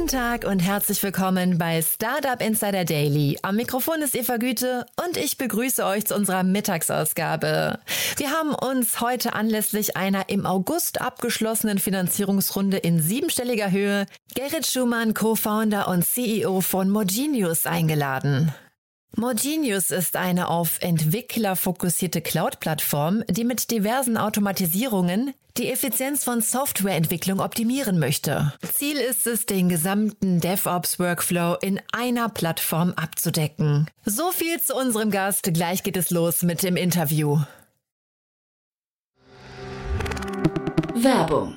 Guten Tag und herzlich willkommen bei Startup Insider Daily. Am Mikrofon ist Eva Güte und ich begrüße euch zu unserer Mittagsausgabe. Wir haben uns heute anlässlich einer im August abgeschlossenen Finanzierungsrunde in siebenstelliger Höhe Gerrit Schumann, Co-Founder und CEO von Mogenius eingeladen. Mogenius ist eine auf Entwickler fokussierte Cloud-Plattform, die mit diversen Automatisierungen die Effizienz von Softwareentwicklung optimieren möchte. Ziel ist es, den gesamten DevOps-Workflow in einer Plattform abzudecken. So viel zu unserem Gast. Gleich geht es los mit dem Interview. Werbung.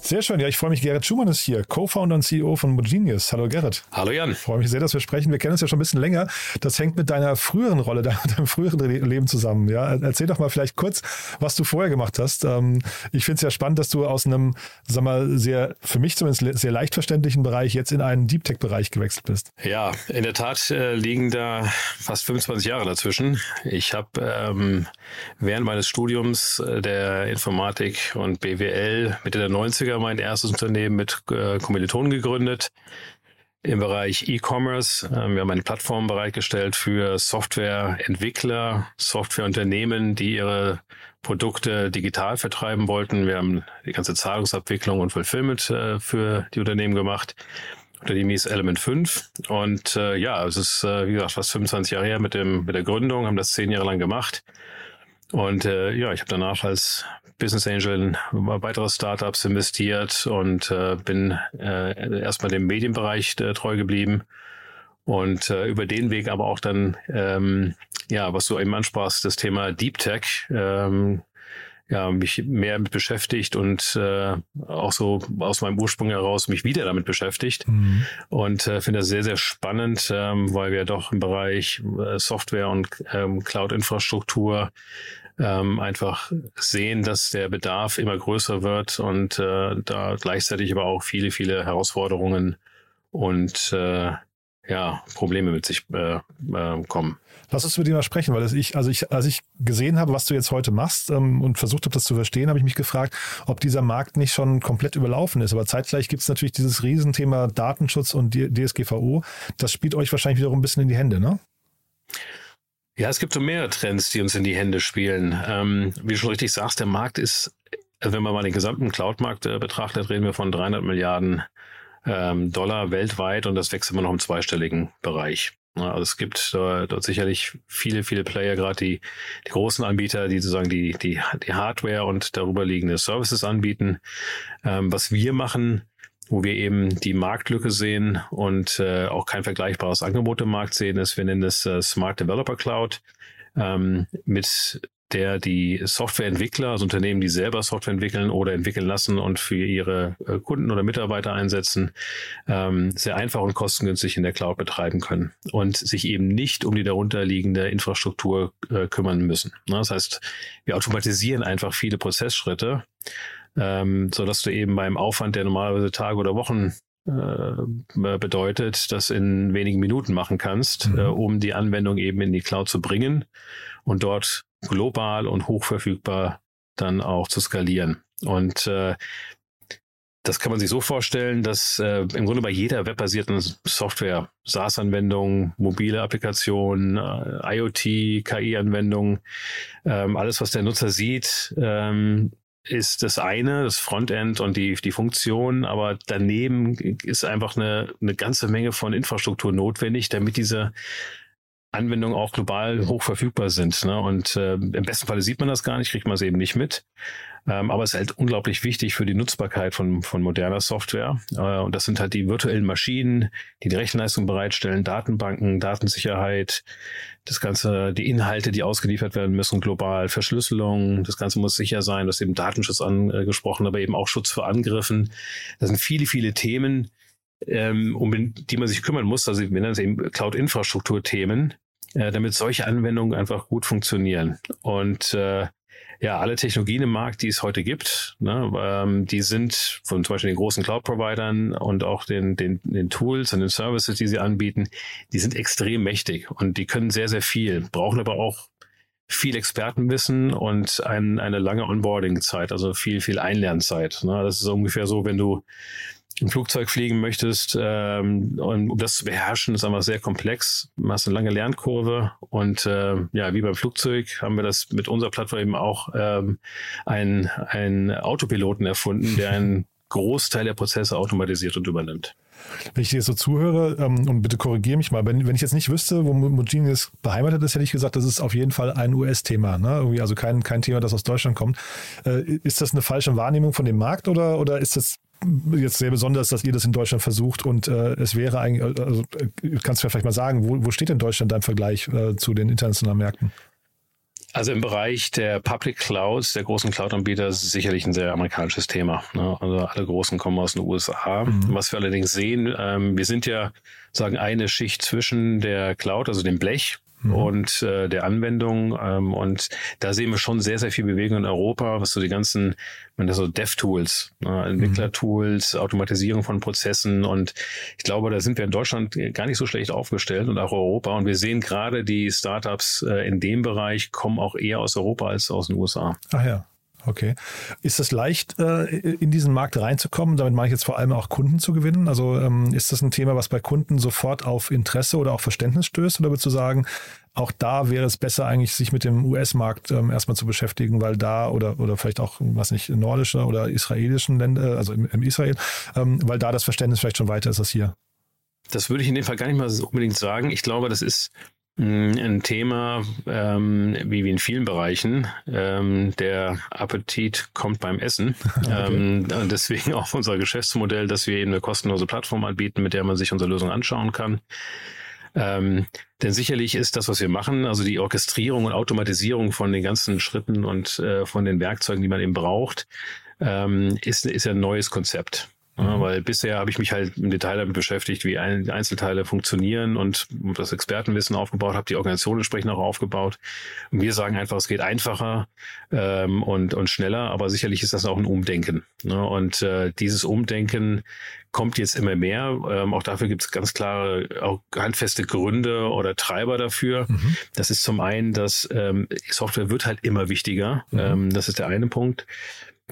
Sehr schön. Ja, ich freue mich. Gerrit Schumann ist hier, Co-Founder und CEO von Mogenius. Hallo Gerrit. Hallo Jan. Ich freue mich sehr, dass wir sprechen. Wir kennen uns ja schon ein bisschen länger. Das hängt mit deiner früheren Rolle, deinem früheren Leben zusammen. Ja, erzähl doch mal vielleicht kurz, was du vorher gemacht hast. Ähm, ich finde es ja spannend, dass du aus einem, sag mal, sehr, für mich zumindest sehr leicht verständlichen Bereich jetzt in einen Deep Tech Bereich gewechselt bist. Ja, in der Tat äh, liegen da fast 25 Jahre dazwischen. Ich habe ähm, während meines Studiums äh, der Informatik und BWL Mitte der 90er mein erstes Unternehmen mit äh, Kommilitonen gegründet im Bereich E-Commerce. Ähm, wir haben eine Plattform bereitgestellt für Softwareentwickler, Softwareunternehmen, die ihre Produkte digital vertreiben wollten. Wir haben die ganze Zahlungsabwicklung und Fulfillment äh, für die Unternehmen gemacht. Unternehmen hieß Element 5 und äh, ja, es ist äh, wie gesagt fast 25 Jahre her mit dem mit der Gründung, haben das zehn Jahre lang gemacht und äh, ja, ich habe danach als Business Angel in weitere Startups investiert und äh, bin äh, erstmal dem Medienbereich äh, treu geblieben. Und äh, über den Weg aber auch dann, ähm, ja, was du eben ansprachst, das Thema Deep Tech, ähm, ja, mich mehr mit beschäftigt und äh, auch so aus meinem Ursprung heraus mich wieder damit beschäftigt. Mhm. Und äh, finde das sehr, sehr spannend, ähm, weil wir doch im Bereich äh, Software und ähm, Cloud-Infrastruktur ähm, einfach sehen, dass der Bedarf immer größer wird und äh, da gleichzeitig aber auch viele, viele Herausforderungen und äh, ja, Probleme mit sich äh, äh, kommen. Lass uns über die mal sprechen, weil ich, also ich, als ich gesehen habe, was du jetzt heute machst ähm, und versucht habe, das zu verstehen, habe ich mich gefragt, ob dieser Markt nicht schon komplett überlaufen ist. Aber zeitgleich gibt es natürlich dieses Riesenthema Datenschutz und DSGVO. Das spielt euch wahrscheinlich wiederum ein bisschen in die Hände, ne? Ja, es gibt so mehrere Trends, die uns in die Hände spielen. Ähm, wie du schon richtig sagst, der Markt ist, wenn man mal den gesamten Cloud-Markt äh, betrachtet, reden wir von 300 Milliarden ähm, Dollar weltweit und das wächst immer noch im zweistelligen Bereich. Also es gibt äh, dort sicherlich viele, viele Player, gerade die, die großen Anbieter, die sozusagen die, die, die Hardware und darüber liegende Services anbieten. Ähm, was wir machen, wo wir eben die Marktlücke sehen und äh, auch kein vergleichbares Angebot im Markt sehen, ist, wir nennen das äh, Smart Developer Cloud. Ähm, mit der die Softwareentwickler, also Unternehmen, die selber Software entwickeln oder entwickeln lassen und für ihre äh, Kunden oder Mitarbeiter einsetzen, ähm, sehr einfach und kostengünstig in der Cloud betreiben können und sich eben nicht um die darunterliegende Infrastruktur äh, kümmern müssen. Das heißt, wir automatisieren einfach viele Prozessschritte, ähm, so dass du eben beim Aufwand, der normalerweise Tage oder Wochen äh, bedeutet, das in wenigen Minuten machen kannst, mhm. äh, um die Anwendung eben in die Cloud zu bringen und dort global und hochverfügbar dann auch zu skalieren. Und äh, das kann man sich so vorstellen, dass äh, im Grunde bei jeder webbasierten Software, SaaS-Anwendung, mobile Applikationen, äh, IoT, KI-Anwendungen, ähm, alles, was der Nutzer sieht, ähm, ist das eine, das Frontend und die, die Funktion, aber daneben ist einfach eine, eine ganze Menge von Infrastruktur notwendig, damit diese Anwendungen auch global hoch verfügbar sind. Ne? Und äh, im besten Falle sieht man das gar nicht, kriegt man es eben nicht mit. Ähm, aber es ist halt unglaublich wichtig für die Nutzbarkeit von, von moderner Software. Äh, und das sind halt die virtuellen Maschinen, die die Rechenleistung bereitstellen, Datenbanken, Datensicherheit, das Ganze, die Inhalte, die ausgeliefert werden müssen, global, Verschlüsselung, das Ganze muss sicher sein, das ist eben Datenschutz angesprochen, aber eben auch Schutz vor Angriffen. Das sind viele, viele Themen, ähm, um die man sich kümmern muss. Also wir nennen es eben Cloud-Infrastruktur-Themen, äh, damit solche Anwendungen einfach gut funktionieren. Und äh, ja, alle Technologien im Markt, die es heute gibt, ne, ähm, die sind von zum Beispiel den großen Cloud-Providern und auch den, den, den Tools und den Services, die sie anbieten, die sind extrem mächtig und die können sehr, sehr viel, brauchen aber auch viel Expertenwissen und ein, eine lange Onboarding-Zeit, also viel, viel Einlernzeit. Ne? Das ist ungefähr so, wenn du ein Flugzeug fliegen möchtest, ähm, und um das zu beherrschen, ist einfach sehr komplex. Du hast eine lange Lernkurve und äh, ja, wie beim Flugzeug haben wir das mit unserer Plattform eben auch ähm, einen, Autopiloten erfunden, der einen Großteil der Prozesse automatisiert und übernimmt. Wenn ich dir so zuhöre, ähm, und bitte korrigiere mich mal, wenn, wenn ich jetzt nicht wüsste, wo Mojini ist beheimatet ist, hätte ich gesagt, das ist auf jeden Fall ein US-Thema, ne? Irgendwie also kein, kein Thema, das aus Deutschland kommt. Äh, ist das eine falsche Wahrnehmung von dem Markt oder, oder ist das jetzt sehr besonders, dass ihr das in Deutschland versucht und äh, es wäre eigentlich, also, äh, kannst du mir vielleicht mal sagen, wo, wo steht denn Deutschland im Vergleich äh, zu den internationalen Märkten? Also im Bereich der Public Clouds, der großen Cloud-Anbieter, ist sicherlich ein sehr amerikanisches Thema. Ne? Also alle großen kommen aus den USA. Mhm. Was wir allerdings sehen, ähm, wir sind ja sagen eine Schicht zwischen der Cloud, also dem Blech, mhm. und äh, der Anwendung. Ähm, und da sehen wir schon sehr, sehr viel Bewegung in Europa, was so die ganzen, man das so Dev-Tools, ne, Entwickler-Tools, Automatisierung von Prozessen. Und ich glaube, da sind wir in Deutschland gar nicht so schlecht aufgestellt und auch Europa. Und wir sehen gerade die Startups äh, in dem Bereich kommen auch eher aus Europa als aus den USA. Ach ja. Okay. Ist es leicht, äh, in diesen Markt reinzukommen? Damit meine ich jetzt vor allem auch Kunden zu gewinnen. Also ähm, ist das ein Thema, was bei Kunden sofort auf Interesse oder auch Verständnis stößt? Oder würdest du sagen, auch da wäre es besser eigentlich, sich mit dem US-Markt ähm, erstmal zu beschäftigen, weil da oder, oder vielleicht auch, was nicht, nordischer oder israelischen Länder, also im, im Israel, ähm, weil da das Verständnis vielleicht schon weiter ist als hier. Das würde ich in dem Fall gar nicht mal unbedingt sagen. Ich glaube, das ist ein Thema, ähm, wie, wie in vielen Bereichen. Ähm, der Appetit kommt beim Essen. Okay. Ähm, und deswegen auch unser Geschäftsmodell, dass wir eben eine kostenlose Plattform anbieten, mit der man sich unsere Lösung anschauen kann. Ähm, denn sicherlich ist das, was wir machen, also die Orchestrierung und Automatisierung von den ganzen Schritten und äh, von den Werkzeugen, die man eben braucht, ähm, ist, ist ja ein neues Konzept. Ja, mhm. weil bisher habe ich mich halt im Detail damit beschäftigt, wie Einzelteile funktionieren und das Expertenwissen aufgebaut, habe die Organisation entsprechend auch aufgebaut. Und wir sagen einfach, es geht einfacher ähm, und, und schneller, aber sicherlich ist das auch ein Umdenken. Ne? Und äh, dieses Umdenken kommt jetzt immer mehr. Ähm, auch dafür gibt es ganz klare, auch handfeste Gründe oder Treiber dafür. Mhm. Das ist zum einen, dass ähm, Software wird halt immer wichtiger. Mhm. Ähm, das ist der eine Punkt.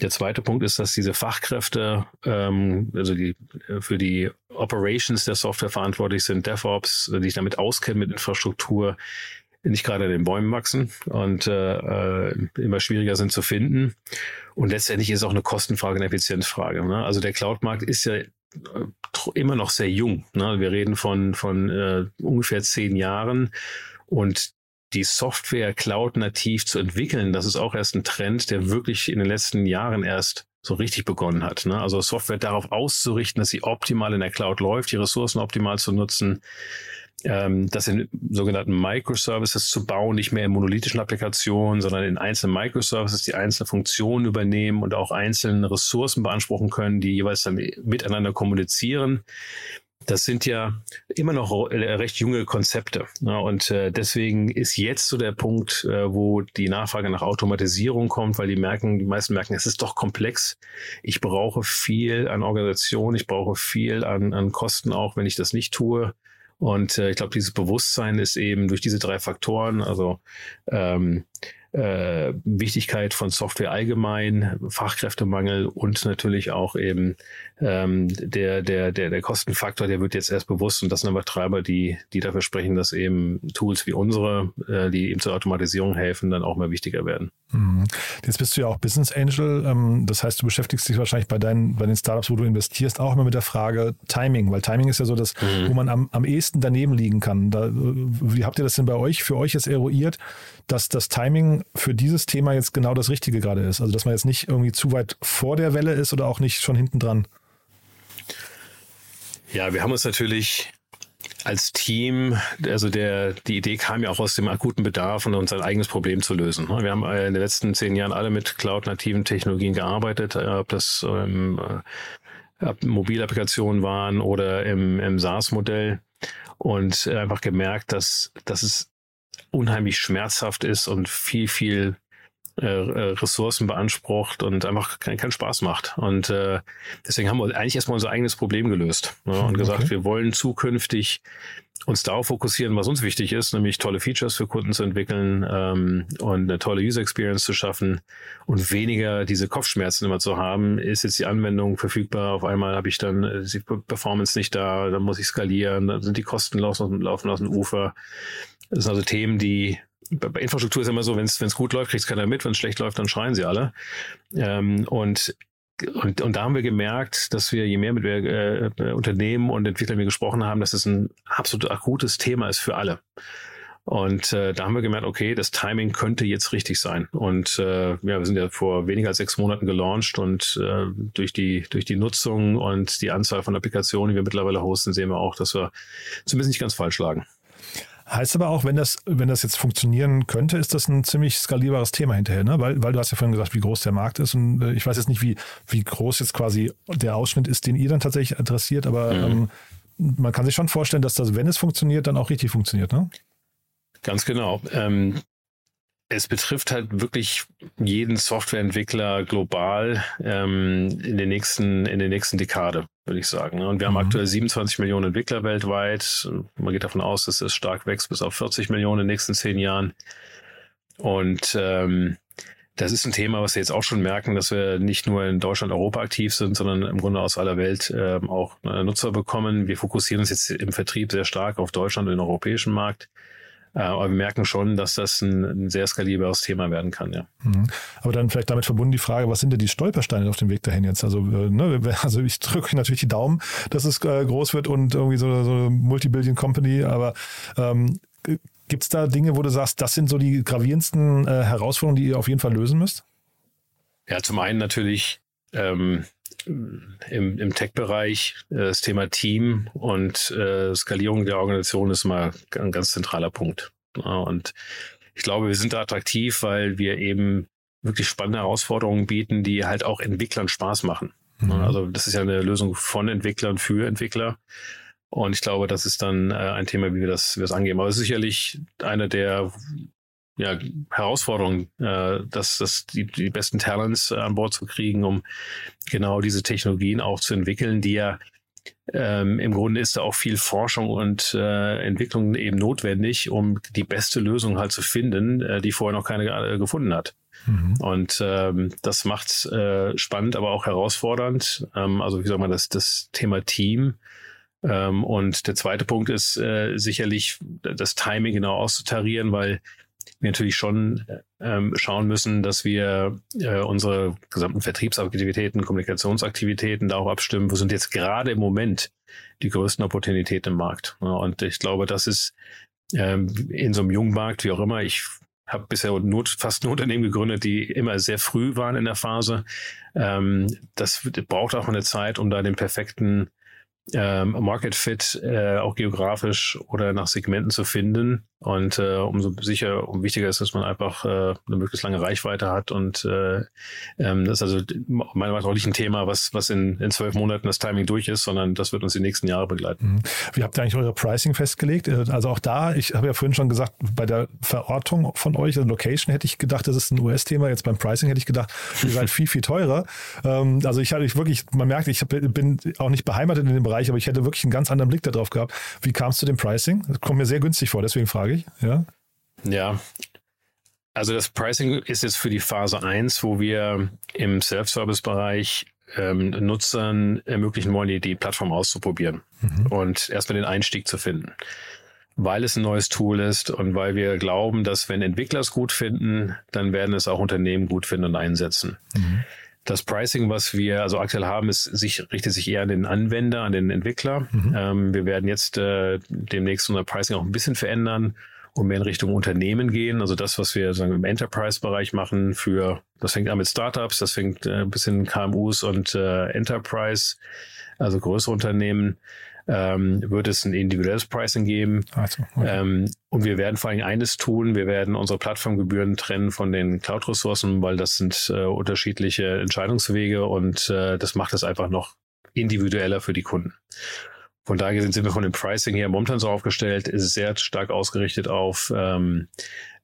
Der zweite Punkt ist, dass diese Fachkräfte, ähm, also die für die Operations der Software verantwortlich sind, DevOps, die sich damit auskennen mit Infrastruktur, nicht gerade in den Bäumen wachsen und äh, äh immer schwieriger sind zu finden. Und letztendlich ist auch eine Kostenfrage, eine Effizienzfrage. Ne? Also der Cloud-Markt ist ja äh, immer noch sehr jung. Ne? Wir reden von, von äh, ungefähr zehn Jahren. Und die Software Cloud nativ zu entwickeln, das ist auch erst ein Trend, der wirklich in den letzten Jahren erst so richtig begonnen hat. Ne? Also Software darauf auszurichten, dass sie optimal in der Cloud läuft, die Ressourcen optimal zu nutzen, ähm, das in sogenannten Microservices zu bauen, nicht mehr in monolithischen Applikationen, sondern in einzelnen Microservices, die einzelne Funktionen übernehmen und auch einzelne Ressourcen beanspruchen können, die jeweils dann miteinander kommunizieren das sind ja immer noch recht junge Konzepte. Ne? Und äh, deswegen ist jetzt so der Punkt, äh, wo die Nachfrage nach Automatisierung kommt, weil die merken, die meisten merken, es ist doch komplex. Ich brauche viel an Organisation, ich brauche viel an, an Kosten auch, wenn ich das nicht tue. Und äh, ich glaube, dieses Bewusstsein ist eben durch diese drei Faktoren, also ähm, äh, Wichtigkeit von Software allgemein, Fachkräftemangel und natürlich auch eben ähm, der, der, der, der Kostenfaktor, der wird jetzt erst bewusst und das sind aber Treiber, die, die dafür sprechen, dass eben Tools wie unsere, äh, die eben zur Automatisierung helfen, dann auch mehr wichtiger werden. Mhm. Jetzt bist du ja auch Business Angel, ähm, das heißt, du beschäftigst dich wahrscheinlich bei deinen, bei den Startups, wo du investierst, auch immer mit der Frage Timing, weil Timing ist ja so das, mhm. wo man am, am ehesten daneben liegen kann. Da, wie habt ihr das denn bei euch, für euch jetzt eruiert, dass das Timing für dieses Thema jetzt genau das Richtige gerade ist? Also, dass man jetzt nicht irgendwie zu weit vor der Welle ist oder auch nicht schon hinten dran? Ja, wir haben uns natürlich als Team, also der, die Idee kam ja auch aus dem akuten Bedarf und uns ein eigenes Problem zu lösen. Wir haben in den letzten zehn Jahren alle mit cloud-nativen Technologien gearbeitet, ob das ähm, ob Mobilapplikationen waren oder im, im SaaS-Modell und einfach gemerkt, dass, dass es unheimlich schmerzhaft ist und viel, viel äh, äh, Ressourcen beansprucht und einfach keinen kein Spaß macht. Und äh, deswegen haben wir eigentlich erstmal unser eigenes Problem gelöst ne, und okay. gesagt, wir wollen zukünftig uns darauf fokussieren, was uns wichtig ist, nämlich tolle Features für Kunden zu entwickeln ähm, und eine tolle User Experience zu schaffen und weniger diese Kopfschmerzen immer zu haben. Ist jetzt die Anwendung verfügbar? Auf einmal habe ich dann äh, die Performance nicht da, dann muss ich skalieren, dann sind die Kosten laufen, laufen aus dem Ufer. Das sind also Themen, die bei Infrastruktur ist immer so, wenn es gut läuft, kriegt es keiner mit, wenn es schlecht läuft, dann schreien sie alle. Ähm, und und, und da haben wir gemerkt, dass wir, je mehr mit äh, Unternehmen und Entwicklern wir gesprochen haben, dass es ein absolut akutes Thema ist für alle. Und äh, da haben wir gemerkt, okay, das Timing könnte jetzt richtig sein. Und äh, ja, wir sind ja vor weniger als sechs Monaten gelauncht und äh, durch die durch die Nutzung und die Anzahl von Applikationen, die wir mittlerweile hosten, sehen wir auch, dass wir zumindest nicht ganz falsch lagen. Heißt aber auch, wenn das, wenn das jetzt funktionieren könnte, ist das ein ziemlich skalierbares Thema hinterher, ne? Weil, weil du hast ja vorhin gesagt, wie groß der Markt ist und äh, ich weiß jetzt nicht, wie, wie groß jetzt quasi der Ausschnitt ist, den ihr dann tatsächlich adressiert, aber mhm. ähm, man kann sich schon vorstellen, dass das, wenn es funktioniert, dann auch richtig funktioniert, ne? Ganz genau. Ähm, es betrifft halt wirklich jeden Softwareentwickler global ähm, in, den nächsten, in der nächsten Dekade, würde ich sagen. Und wir haben mhm. aktuell 27 Millionen Entwickler weltweit. Man geht davon aus, dass es stark wächst bis auf 40 Millionen in den nächsten zehn Jahren. Und ähm, das ist ein Thema, was wir jetzt auch schon merken, dass wir nicht nur in Deutschland, Europa aktiv sind, sondern im Grunde aus aller Welt äh, auch Nutzer bekommen. Wir fokussieren uns jetzt im Vertrieb sehr stark auf Deutschland und den europäischen Markt. Äh, aber wir merken schon, dass das ein, ein sehr skalierbares Thema werden kann, ja. Mhm. Aber dann vielleicht damit verbunden die Frage, was sind denn die Stolpersteine auf dem Weg dahin jetzt? Also, äh, ne, also ich drücke natürlich die Daumen, dass es äh, groß wird und irgendwie so, so eine Multibillion-Company, aber ähm, Gibt es da Dinge, wo du sagst, das sind so die gravierendsten äh, Herausforderungen, die ihr auf jeden Fall lösen müsst? Ja, zum einen natürlich ähm, im, im Tech-Bereich äh, das Thema Team und äh, Skalierung der Organisation ist mal ein ganz zentraler Punkt. Ja, und ich glaube, wir sind da attraktiv, weil wir eben wirklich spannende Herausforderungen bieten, die halt auch Entwicklern Spaß machen. Mhm. Also das ist ja eine Lösung von Entwicklern für Entwickler. Und ich glaube, das ist dann äh, ein Thema, wie wir das, wie wir das angehen. Aber sicherlich eine der ja, Herausforderung, äh, dass, dass die, die besten Talents an Bord zu kriegen, um genau diese Technologien auch zu entwickeln, die ja ähm, im Grunde ist da auch viel Forschung und äh, Entwicklung eben notwendig, um die beste Lösung halt zu finden, äh, die vorher noch keine äh, gefunden hat. Mhm. Und ähm, das macht äh, spannend, aber auch herausfordernd. Ähm, also wie soll man das, das Thema Team. Ähm, und der zweite Punkt ist äh, sicherlich das Timing genau auszutarieren, weil wir natürlich schon ähm, schauen müssen, dass wir äh, unsere gesamten Vertriebsaktivitäten, Kommunikationsaktivitäten darauf abstimmen, wo sind jetzt gerade im Moment die größten Opportunitäten im Markt. Ja, und ich glaube, das ist ähm, in so einem jungen Markt, wie auch immer, ich habe bisher Not, fast nur Unternehmen gegründet, die immer sehr früh waren in der Phase. Ähm, das braucht auch eine Zeit, um da den perfekten ähm, Market Fit äh, auch geografisch oder nach Segmenten zu finden. Und äh, umso sicher, um wichtiger ist, dass man einfach äh, eine möglichst lange Reichweite hat. Und äh, ähm, das ist also meiner Meinung nach auch nicht ein Thema, was, was in, in zwölf Monaten das Timing durch ist, sondern das wird uns die nächsten Jahre begleiten. Mhm. Wie habt ihr eigentlich eure Pricing festgelegt? Äh, also auch da, ich habe ja vorhin schon gesagt, bei der Verortung von euch, also Location, hätte ich gedacht, das ist ein US-Thema. Jetzt beim Pricing hätte ich gedacht, ihr seid viel, viel teurer. Ähm, also ich hatte wirklich, man merkt, ich hab, bin auch nicht beheimatet in dem Bereich, aber ich hätte wirklich einen ganz anderen Blick darauf gehabt. Wie kam es zu dem Pricing? Das kommt mir sehr günstig vor, deswegen frage ich. Ja, ja Also das Pricing ist jetzt für die Phase 1, wo wir im Self-Service-Bereich ähm, Nutzern ermöglichen wollen, die, die Plattform auszuprobieren mhm. und erstmal den Einstieg zu finden. Weil es ein neues Tool ist und weil wir glauben, dass wenn Entwickler es gut finden, dann werden es auch Unternehmen gut finden und einsetzen. Mhm. Das Pricing, was wir also aktuell haben, ist, sich, richtet sich eher an den Anwender, an den Entwickler. Mhm. Ähm, wir werden jetzt äh, demnächst unser Pricing auch ein bisschen verändern und mehr in Richtung Unternehmen gehen. Also das, was wir sagen, im Enterprise-Bereich machen für, das fängt an mit Startups, das fängt äh, ein bisschen KMUs und äh, Enterprise, also größere Unternehmen, ähm, wird es ein individuelles Pricing geben. Also, okay. ähm, und wir werden vor allem eines tun, wir werden unsere Plattformgebühren trennen von den Cloud-Ressourcen, weil das sind äh, unterschiedliche Entscheidungswege und äh, das macht es einfach noch individueller für die Kunden. Von daher sind wir von dem Pricing her momentan so aufgestellt, ist sehr stark ausgerichtet auf ähm,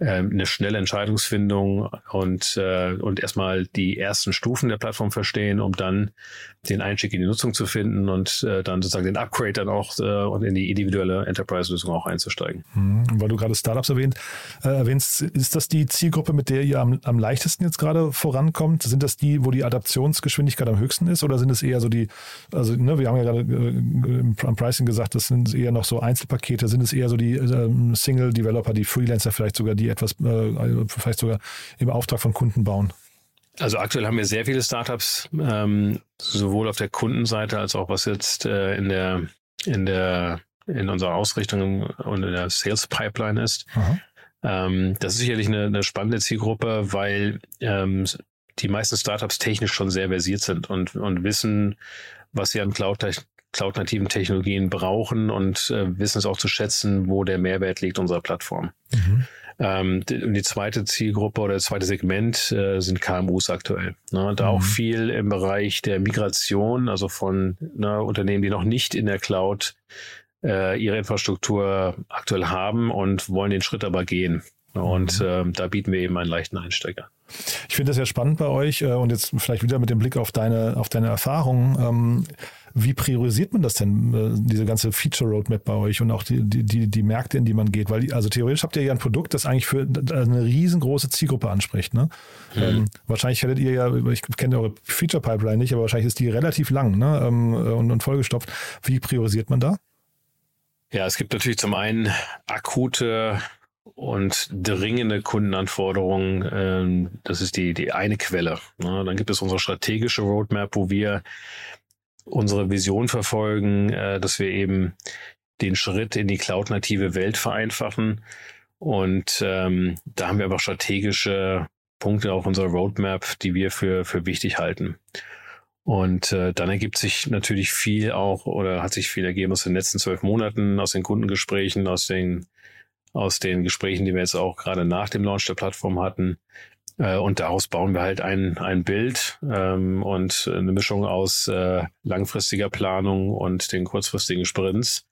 ähm, eine schnelle Entscheidungsfindung und, äh, und erstmal die ersten Stufen der Plattform verstehen, um dann den Einstieg in die Nutzung zu finden und äh, dann sozusagen den Upgrade dann auch äh, und in die individuelle Enterprise-Lösung auch einzusteigen. Mhm. Weil du gerade Startups erwähnt, äh, erwähnst, ist das die Zielgruppe, mit der ihr am, am leichtesten jetzt gerade vorankommt? Sind das die, wo die Adaptionsgeschwindigkeit am höchsten ist oder sind es eher so die, also ne, wir haben ja gerade äh, am Pricing gesagt, das sind eher noch so Einzelpakete, sind es eher so die äh, Single-Developer, die Freelancer vielleicht sogar, die etwas äh, vielleicht sogar im Auftrag von Kunden bauen? Also aktuell haben wir sehr viele Startups, ähm, sowohl auf der Kundenseite als auch was jetzt äh, in der in der in unserer Ausrichtung und in der Sales Pipeline ist. Ähm, das ist sicherlich eine, eine spannende Zielgruppe, weil ähm, die meisten Startups technisch schon sehr versiert sind und, und wissen, was sie an Cloud cloud-nativen Technologien brauchen und äh, wissen es auch zu schätzen, wo der Mehrwert liegt unserer Plattform. Mhm. Ähm, die, die, zweite Zielgruppe oder das zweite Segment äh, sind KMUs aktuell. Ne? Da mhm. auch viel im Bereich der Migration, also von ne, Unternehmen, die noch nicht in der Cloud äh, ihre Infrastruktur aktuell haben und wollen den Schritt aber gehen. Und äh, da bieten wir eben einen leichten Einsteiger. Ich finde das ja spannend bei euch äh, und jetzt vielleicht wieder mit dem Blick auf deine, auf deine Erfahrungen. Ähm, wie priorisiert man das denn, äh, diese ganze Feature Roadmap bei euch und auch die, die, die Märkte, in die man geht? Weil, also theoretisch habt ihr ja ein Produkt, das eigentlich für eine riesengroße Zielgruppe anspricht. Ne? Mhm. Ähm, wahrscheinlich hättet ihr ja, ich kenne eure Feature Pipeline nicht, aber wahrscheinlich ist die relativ lang ne? Ähm, und, und vollgestopft. Wie priorisiert man da? Ja, es gibt natürlich zum einen akute und dringende Kundenanforderungen, ähm, das ist die, die eine Quelle. Ne? Dann gibt es unsere strategische Roadmap, wo wir unsere Vision verfolgen, äh, dass wir eben den Schritt in die cloud-native Welt vereinfachen. Und ähm, da haben wir einfach strategische Punkte auf unserer Roadmap, die wir für, für wichtig halten. Und äh, dann ergibt sich natürlich viel auch oder hat sich viel ergeben aus den letzten zwölf Monaten, aus den Kundengesprächen, aus den aus den Gesprächen, die wir jetzt auch gerade nach dem Launch der Plattform hatten. Äh, und daraus bauen wir halt ein, ein Bild ähm, und eine Mischung aus äh, langfristiger Planung und den kurzfristigen Sprints.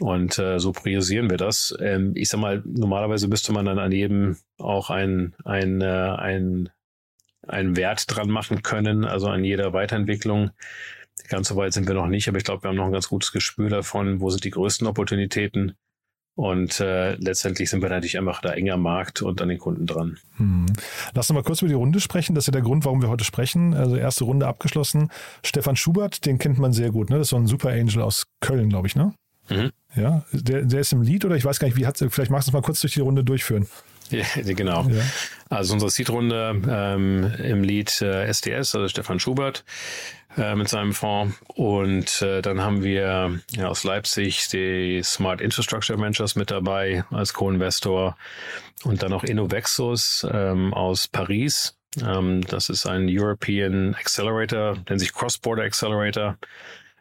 Und äh, so priorisieren wir das. Ähm, ich sag mal, normalerweise müsste man dann an jedem auch ein, ein, äh, ein, ein Wert dran machen können, also an jeder Weiterentwicklung. Ganz so weit sind wir noch nicht, aber ich glaube, wir haben noch ein ganz gutes Gespür davon, wo sind die größten Opportunitäten und äh, letztendlich sind wir natürlich einfach da enger Markt und an den Kunden dran. Hm. Lass uns mal kurz über die Runde sprechen. Das ist ja der Grund, warum wir heute sprechen. Also erste Runde abgeschlossen. Stefan Schubert, den kennt man sehr gut. Ne? Das ist so ein Super Angel aus Köln, glaube ich, ne? Mhm. Ja, der, der ist im Lied oder ich weiß gar nicht, wie hat Vielleicht magst du es mal kurz durch die Runde durchführen. Ja, genau. Ja. Also unsere Seed-Runde ähm, im Lied äh, SDS, also Stefan Schubert äh, mit seinem Fonds. Und äh, dann haben wir ja, aus Leipzig die Smart Infrastructure Ventures mit dabei als Co-Investor und dann auch Innovexus ähm, aus Paris. Ähm, das ist ein European Accelerator, nennt sich Cross-Border Accelerator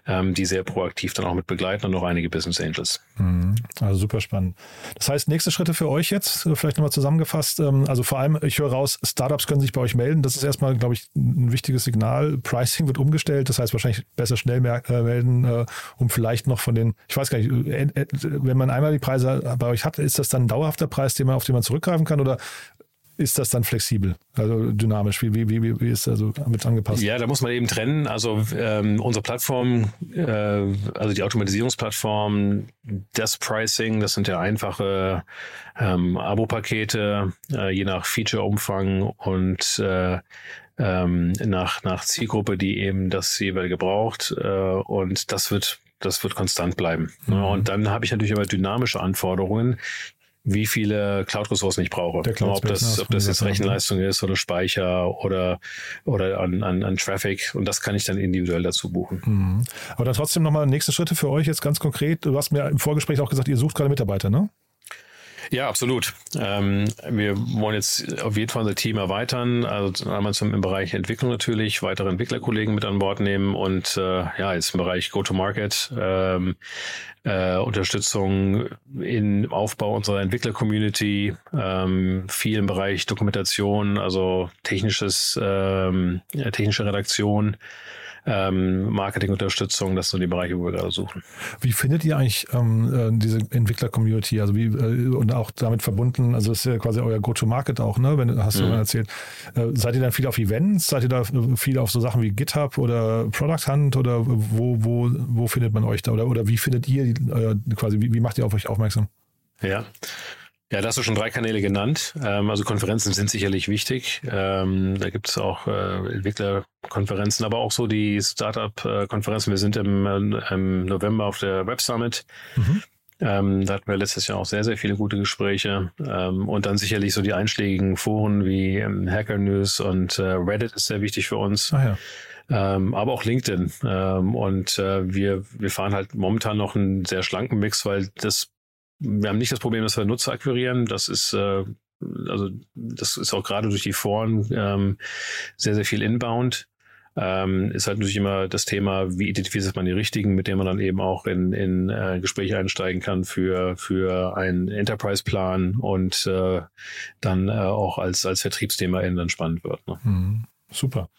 ähm, die sehr proaktiv dann auch mit begleiten und noch einige Business Angels. Mhm. Also super spannend. Das heißt, nächste Schritte für euch jetzt, äh, vielleicht nochmal zusammengefasst. Ähm, also vor allem, ich höre raus, Startups können sich bei euch melden. Das ist erstmal, glaube ich, ein wichtiges Signal. Pricing wird umgestellt. Das heißt, wahrscheinlich besser schnell äh, melden, äh, um vielleicht noch von den, ich weiß gar nicht, wenn man einmal die Preise bei euch hat, ist das dann ein dauerhafter Preis, den man, auf den man zurückgreifen kann oder ist das dann flexibel, also dynamisch? Wie, wie, wie, wie ist also mit angepasst? Ja, da muss man eben trennen. Also ähm, unsere Plattform, äh, also die Automatisierungsplattform, das Pricing, das sind ja einfache ähm, Abo-Pakete, äh, je nach Feature-Umfang und äh, ähm, nach, nach Zielgruppe, die eben das jeweilige braucht. Äh, und das wird das wird konstant bleiben. Mhm. Und dann habe ich natürlich aber dynamische Anforderungen, wie viele Cloud-Ressourcen ich brauche. ob das, ob das jetzt Rechenleistung ist oder Speicher oder, oder an, an, an Traffic. Und das kann ich dann individuell dazu buchen. Mhm. Aber dann trotzdem nochmal nächste Schritte für euch jetzt ganz konkret. Du hast mir im Vorgespräch auch gesagt, ihr sucht gerade Mitarbeiter, ne? Ja, absolut. Ähm, wir wollen jetzt auf jeden Fall unser Team erweitern. Also einmal zum, im Bereich Entwicklung natürlich, weitere Entwicklerkollegen mit an Bord nehmen und äh, ja, jetzt im Bereich Go-to-Market, ähm, äh, Unterstützung im Aufbau unserer Entwickler-Community, ähm, viel im Bereich Dokumentation, also technisches, ähm, technische Redaktion ähm, Marketingunterstützung, das sind die Bereiche, wo wir gerade suchen. Wie findet ihr eigentlich ähm, äh, diese Entwickler-Community? Also wie äh, und auch damit verbunden, also das ist ja quasi euer Go-to-Market auch, ne? Wenn hast du mhm. erzählt. Äh, seid ihr dann viel auf Events? Seid ihr da viel auf so Sachen wie GitHub oder Product Hunt oder wo, wo, wo findet man euch da? Oder, oder wie findet ihr äh, quasi, wie, wie macht ihr auf euch aufmerksam? Ja. Ja, da hast du schon drei Kanäle genannt. Ähm, also Konferenzen sind sicherlich wichtig. Ähm, da gibt es auch äh, Entwicklerkonferenzen, aber auch so die Startup-Konferenzen. Wir sind im, äh, im, November auf der Web Summit. Mhm. Ähm, da hatten wir letztes Jahr auch sehr, sehr viele gute Gespräche. Und dann sicherlich so die einschlägigen Foren wie Hacker News und äh, Reddit ist sehr wichtig für uns. Ah, ja. Ähm, aber auch LinkedIn. Ähm, und äh, wir, wir fahren halt momentan noch einen sehr schlanken Mix, weil das wir haben nicht das Problem, dass wir Nutzer akquirieren. Das ist äh, also das ist auch gerade durch die Foren ähm, sehr, sehr viel inbound. Ähm, ist halt natürlich immer das Thema, wie identifiziert man die richtigen, mit denen man dann eben auch in, in äh, Gespräche einsteigen kann für, für einen Enterprise-Plan und äh, dann äh, auch als, als Vertriebsthema dann spannend wird. Ne? Mhm. Super.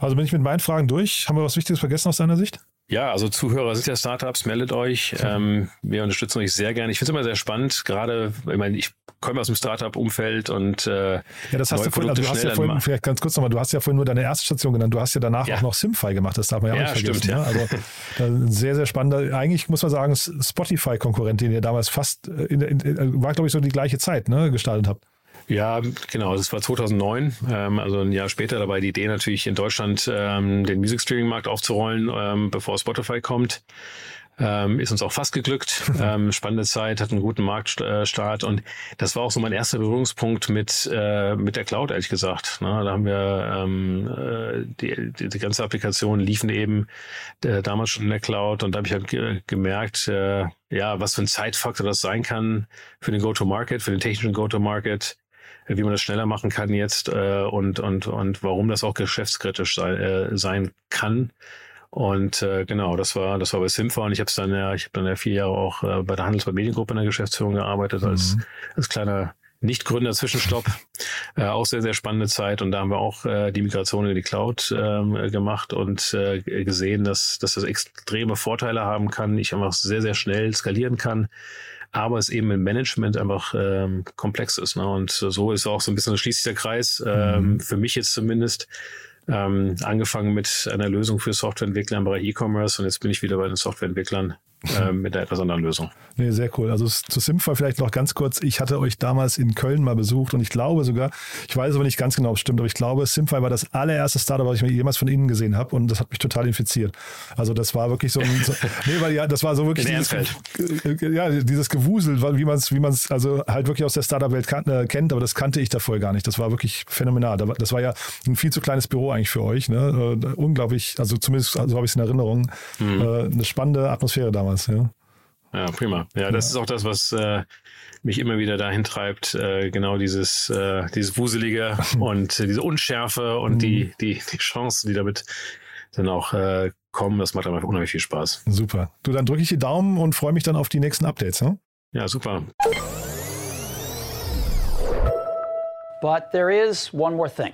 Also bin ich mit meinen Fragen durch. Haben wir was Wichtiges vergessen aus deiner Sicht? Ja, also Zuhörer sind ja Startups, meldet euch. Ähm, wir unterstützen euch sehr gerne. Ich finde es immer sehr spannend, gerade, ich meine, ich komme aus dem Startup-Umfeld und äh, Ja, das hast du vorhin, also du hast ja vorhin, vielleicht ganz kurz nochmal, du hast ja vorhin nur deine erste Station genannt, du hast ja danach ja. auch noch Simfy gemacht, das darf man ja, ja auch nicht vergessen. Stimmt, ja. Ne? Also sehr, sehr spannender, eigentlich muss man sagen, Spotify-Konkurrent, den ihr damals fast, äh, in, in, war glaube ich so die gleiche Zeit ne, gestaltet habt. Ja, genau. Das war 2009, ähm, also ein Jahr später. Dabei die Idee natürlich in Deutschland ähm, den Music Streaming Markt aufzurollen, ähm, bevor Spotify kommt. Ähm, ist uns auch fast geglückt. Ähm, spannende Zeit, hat einen guten Marktstart und das war auch so mein erster Berührungspunkt mit äh, mit der Cloud, ehrlich gesagt. Ne? Da haben wir ähm, äh, die, die, die ganze Applikation liefen eben äh, damals schon in der Cloud und da habe ich halt ge gemerkt, äh, ja, was für ein Zeitfaktor das sein kann für den Go-to-Market, für den technischen Go-to-Market wie man das schneller machen kann jetzt äh, und, und, und warum das auch geschäftskritisch sei, äh, sein kann. Und äh, genau, das war das war bei Simfa und ich habe dann ja, ich habe dann ja vier Jahre auch äh, bei der Handelsblatt Mediengruppe in der Geschäftsführung gearbeitet als mhm. als kleiner Nicht-Gründer-Zwischenstopp. äh, auch sehr, sehr spannende Zeit. Und da haben wir auch äh, die Migration in die Cloud ähm, gemacht und äh, gesehen, dass, dass das extreme Vorteile haben kann. Ich einfach sehr, sehr schnell skalieren kann aber es eben im Management einfach ähm, komplex ist. Ne? Und so ist auch so ein bisschen, schließt sich der Kreis, ähm, mhm. für mich jetzt zumindest, ähm, angefangen mit einer Lösung für Softwareentwickler im Bereich E-Commerce und jetzt bin ich wieder bei den Softwareentwicklern äh, mit einer etwas anderen Lösung. Nee, sehr cool. Also zu Simfa vielleicht noch ganz kurz. Ich hatte euch damals in Köln mal besucht und ich glaube sogar, ich weiß aber nicht ganz genau, ob es stimmt, aber ich glaube, Simfa war das allererste Startup, was ich mir jemals von innen gesehen habe und das hat mich total infiziert. Also das war wirklich so ein, so, nee, weil ja, das war so wirklich dieses, ja, dieses Gewusel, wie man es, wie man es also halt wirklich aus der Startup-Welt äh, kennt, aber das kannte ich da vorher gar nicht. Das war wirklich phänomenal. Das war ja ein viel zu kleines Büro eigentlich für euch. Ne? Äh, unglaublich, also zumindest so habe ich es in Erinnerung. Mhm. Äh, eine spannende Atmosphäre damals. Ja. Ja, prima. Ja, das ja. ist auch das, was äh, mich immer wieder dahin treibt, äh, genau dieses, äh, dieses Wuselige und äh, diese Unschärfe und mhm. die, die, die Chancen, die damit dann auch äh, kommen. Das macht einfach unheimlich viel Spaß. Super. Du, dann drücke ich die Daumen und freue mich dann auf die nächsten Updates. Ne? Ja, super. But there is one more thing.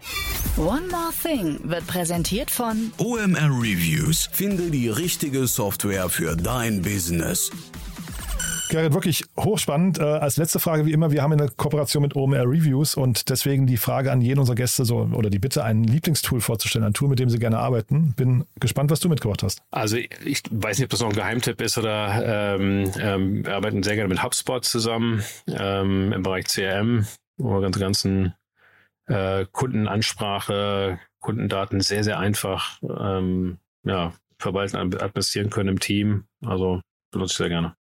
One More Thing wird präsentiert von OMR Reviews. Finde die richtige Software für dein Business. Gerrit, wirklich hochspannend. Äh, als letzte Frage, wie immer, wir haben eine Kooperation mit OMR Reviews und deswegen die Frage an jeden unserer Gäste so, oder die Bitte, ein Lieblingstool vorzustellen, ein Tool, mit dem sie gerne arbeiten. Bin gespannt, was du mitgebracht hast. Also ich weiß nicht, ob das noch ein Geheimtipp ist oder ähm, ähm, wir arbeiten sehr gerne mit HubSpot zusammen ähm, im Bereich CRM, wo wir ganze ganzen äh, Kundenansprache, Kundendaten sehr, sehr einfach ähm, ja, verwalten, administrieren können im Team. Also benutze ich sehr gerne.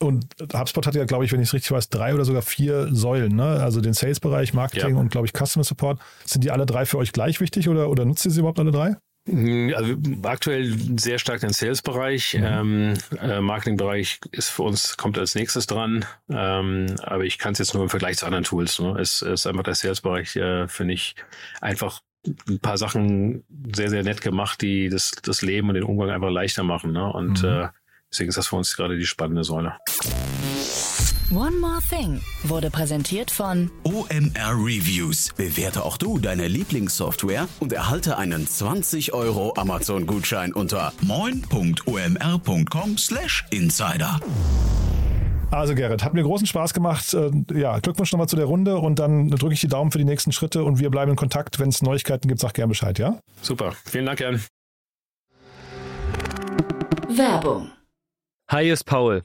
Und HubSpot hat ja, glaube ich, wenn ich es richtig weiß, drei oder sogar vier Säulen, ne? Also den Sales-Bereich, Marketing ja. und, glaube ich, Customer Support. Sind die alle drei für euch gleich wichtig oder, oder nutzt ihr sie überhaupt alle drei? Hm, also aktuell sehr stark den Sales-Bereich. Mhm. Ähm, äh, Marketing-Bereich ist für uns, kommt als nächstes dran. Ähm, aber ich kann es jetzt nur im Vergleich zu anderen Tools. Ne? Es, es ist einfach der Sales-Bereich, äh, finde ich, einfach ein paar Sachen sehr, sehr nett gemacht, die das, das Leben und den Umgang einfach leichter machen. Ne? Und mhm. äh, deswegen ist das für uns gerade die spannende Säule. One More Thing wurde präsentiert von OMR Reviews. Bewerte auch du deine Lieblingssoftware und erhalte einen 20 Euro Amazon-Gutschein unter moin.omr.com/insider. Also Gerrit, hat mir großen Spaß gemacht. Äh, ja, Glückwunsch nochmal zu der Runde und dann drücke ich die Daumen für die nächsten Schritte und wir bleiben in Kontakt. Wenn es Neuigkeiten gibt, sag gerne Bescheid, ja? Super. Vielen Dank, Jan. Werbung. Hi, ist Paul,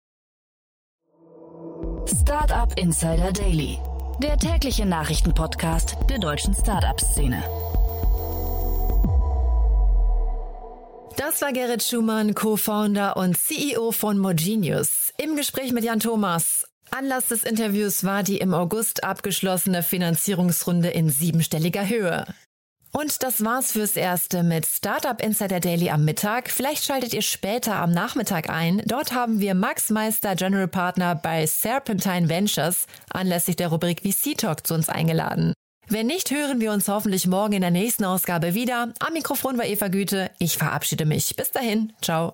Startup Insider Daily, der tägliche Nachrichtenpodcast der deutschen Startup-Szene. Das war Gerrit Schumann, Co-Founder und CEO von Mogenius. Im Gespräch mit Jan Thomas. Anlass des Interviews war die im August abgeschlossene Finanzierungsrunde in siebenstelliger Höhe. Und das war's fürs Erste mit Startup Insider Daily am Mittag. Vielleicht schaltet ihr später am Nachmittag ein. Dort haben wir Max Meister, General Partner bei Serpentine Ventures, anlässlich der Rubrik VC Talk zu uns eingeladen. Wenn nicht, hören wir uns hoffentlich morgen in der nächsten Ausgabe wieder. Am Mikrofon war Eva Güte. Ich verabschiede mich. Bis dahin. Ciao.